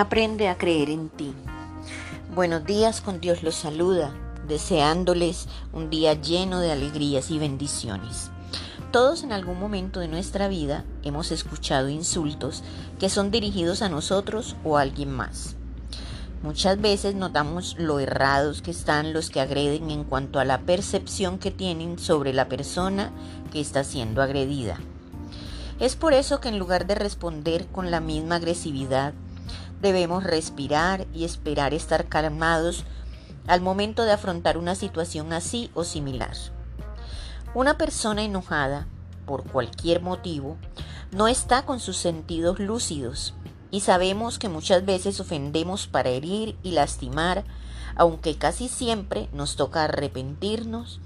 Aprende a creer en ti. Buenos días, con Dios los saluda, deseándoles un día lleno de alegrías y bendiciones. Todos en algún momento de nuestra vida hemos escuchado insultos que son dirigidos a nosotros o a alguien más. Muchas veces notamos lo errados que están los que agreden en cuanto a la percepción que tienen sobre la persona que está siendo agredida. Es por eso que en lugar de responder con la misma agresividad, Debemos respirar y esperar estar calmados al momento de afrontar una situación así o similar. Una persona enojada, por cualquier motivo, no está con sus sentidos lúcidos y sabemos que muchas veces ofendemos para herir y lastimar, aunque casi siempre nos toca arrepentirnos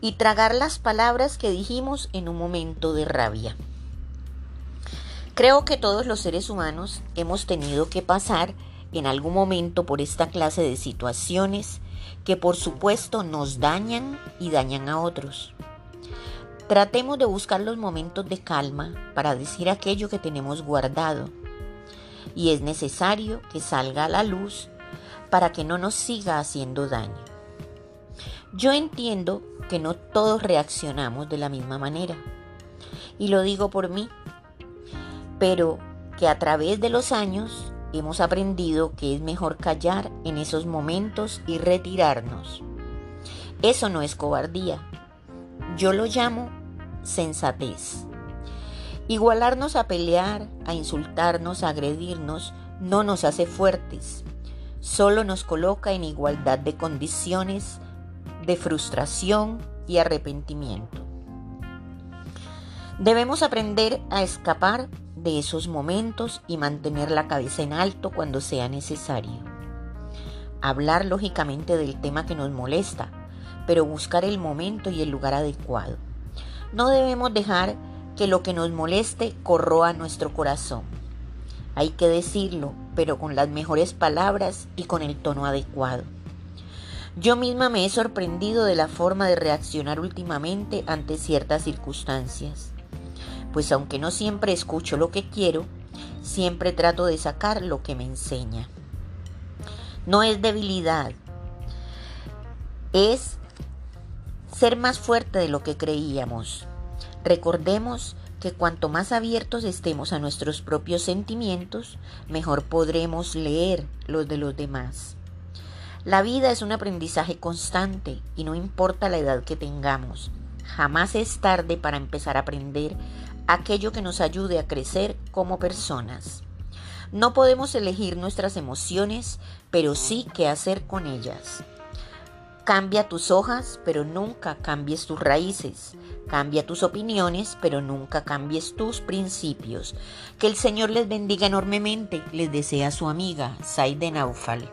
y tragar las palabras que dijimos en un momento de rabia. Creo que todos los seres humanos hemos tenido que pasar en algún momento por esta clase de situaciones que por supuesto nos dañan y dañan a otros. Tratemos de buscar los momentos de calma para decir aquello que tenemos guardado y es necesario que salga a la luz para que no nos siga haciendo daño. Yo entiendo que no todos reaccionamos de la misma manera y lo digo por mí pero que a través de los años hemos aprendido que es mejor callar en esos momentos y retirarnos. Eso no es cobardía. Yo lo llamo sensatez. Igualarnos a pelear, a insultarnos, a agredirnos, no nos hace fuertes. Solo nos coloca en igualdad de condiciones de frustración y arrepentimiento. Debemos aprender a escapar de esos momentos y mantener la cabeza en alto cuando sea necesario. Hablar lógicamente del tema que nos molesta, pero buscar el momento y el lugar adecuado. No debemos dejar que lo que nos moleste corroa nuestro corazón. Hay que decirlo, pero con las mejores palabras y con el tono adecuado. Yo misma me he sorprendido de la forma de reaccionar últimamente ante ciertas circunstancias pues aunque no siempre escucho lo que quiero, siempre trato de sacar lo que me enseña. No es debilidad, es ser más fuerte de lo que creíamos. Recordemos que cuanto más abiertos estemos a nuestros propios sentimientos, mejor podremos leer los de los demás. La vida es un aprendizaje constante y no importa la edad que tengamos. Jamás es tarde para empezar a aprender aquello que nos ayude a crecer como personas. No podemos elegir nuestras emociones, pero sí qué hacer con ellas. Cambia tus hojas, pero nunca cambies tus raíces. Cambia tus opiniones, pero nunca cambies tus principios. Que el Señor les bendiga enormemente, les desea su amiga Saide Naufal.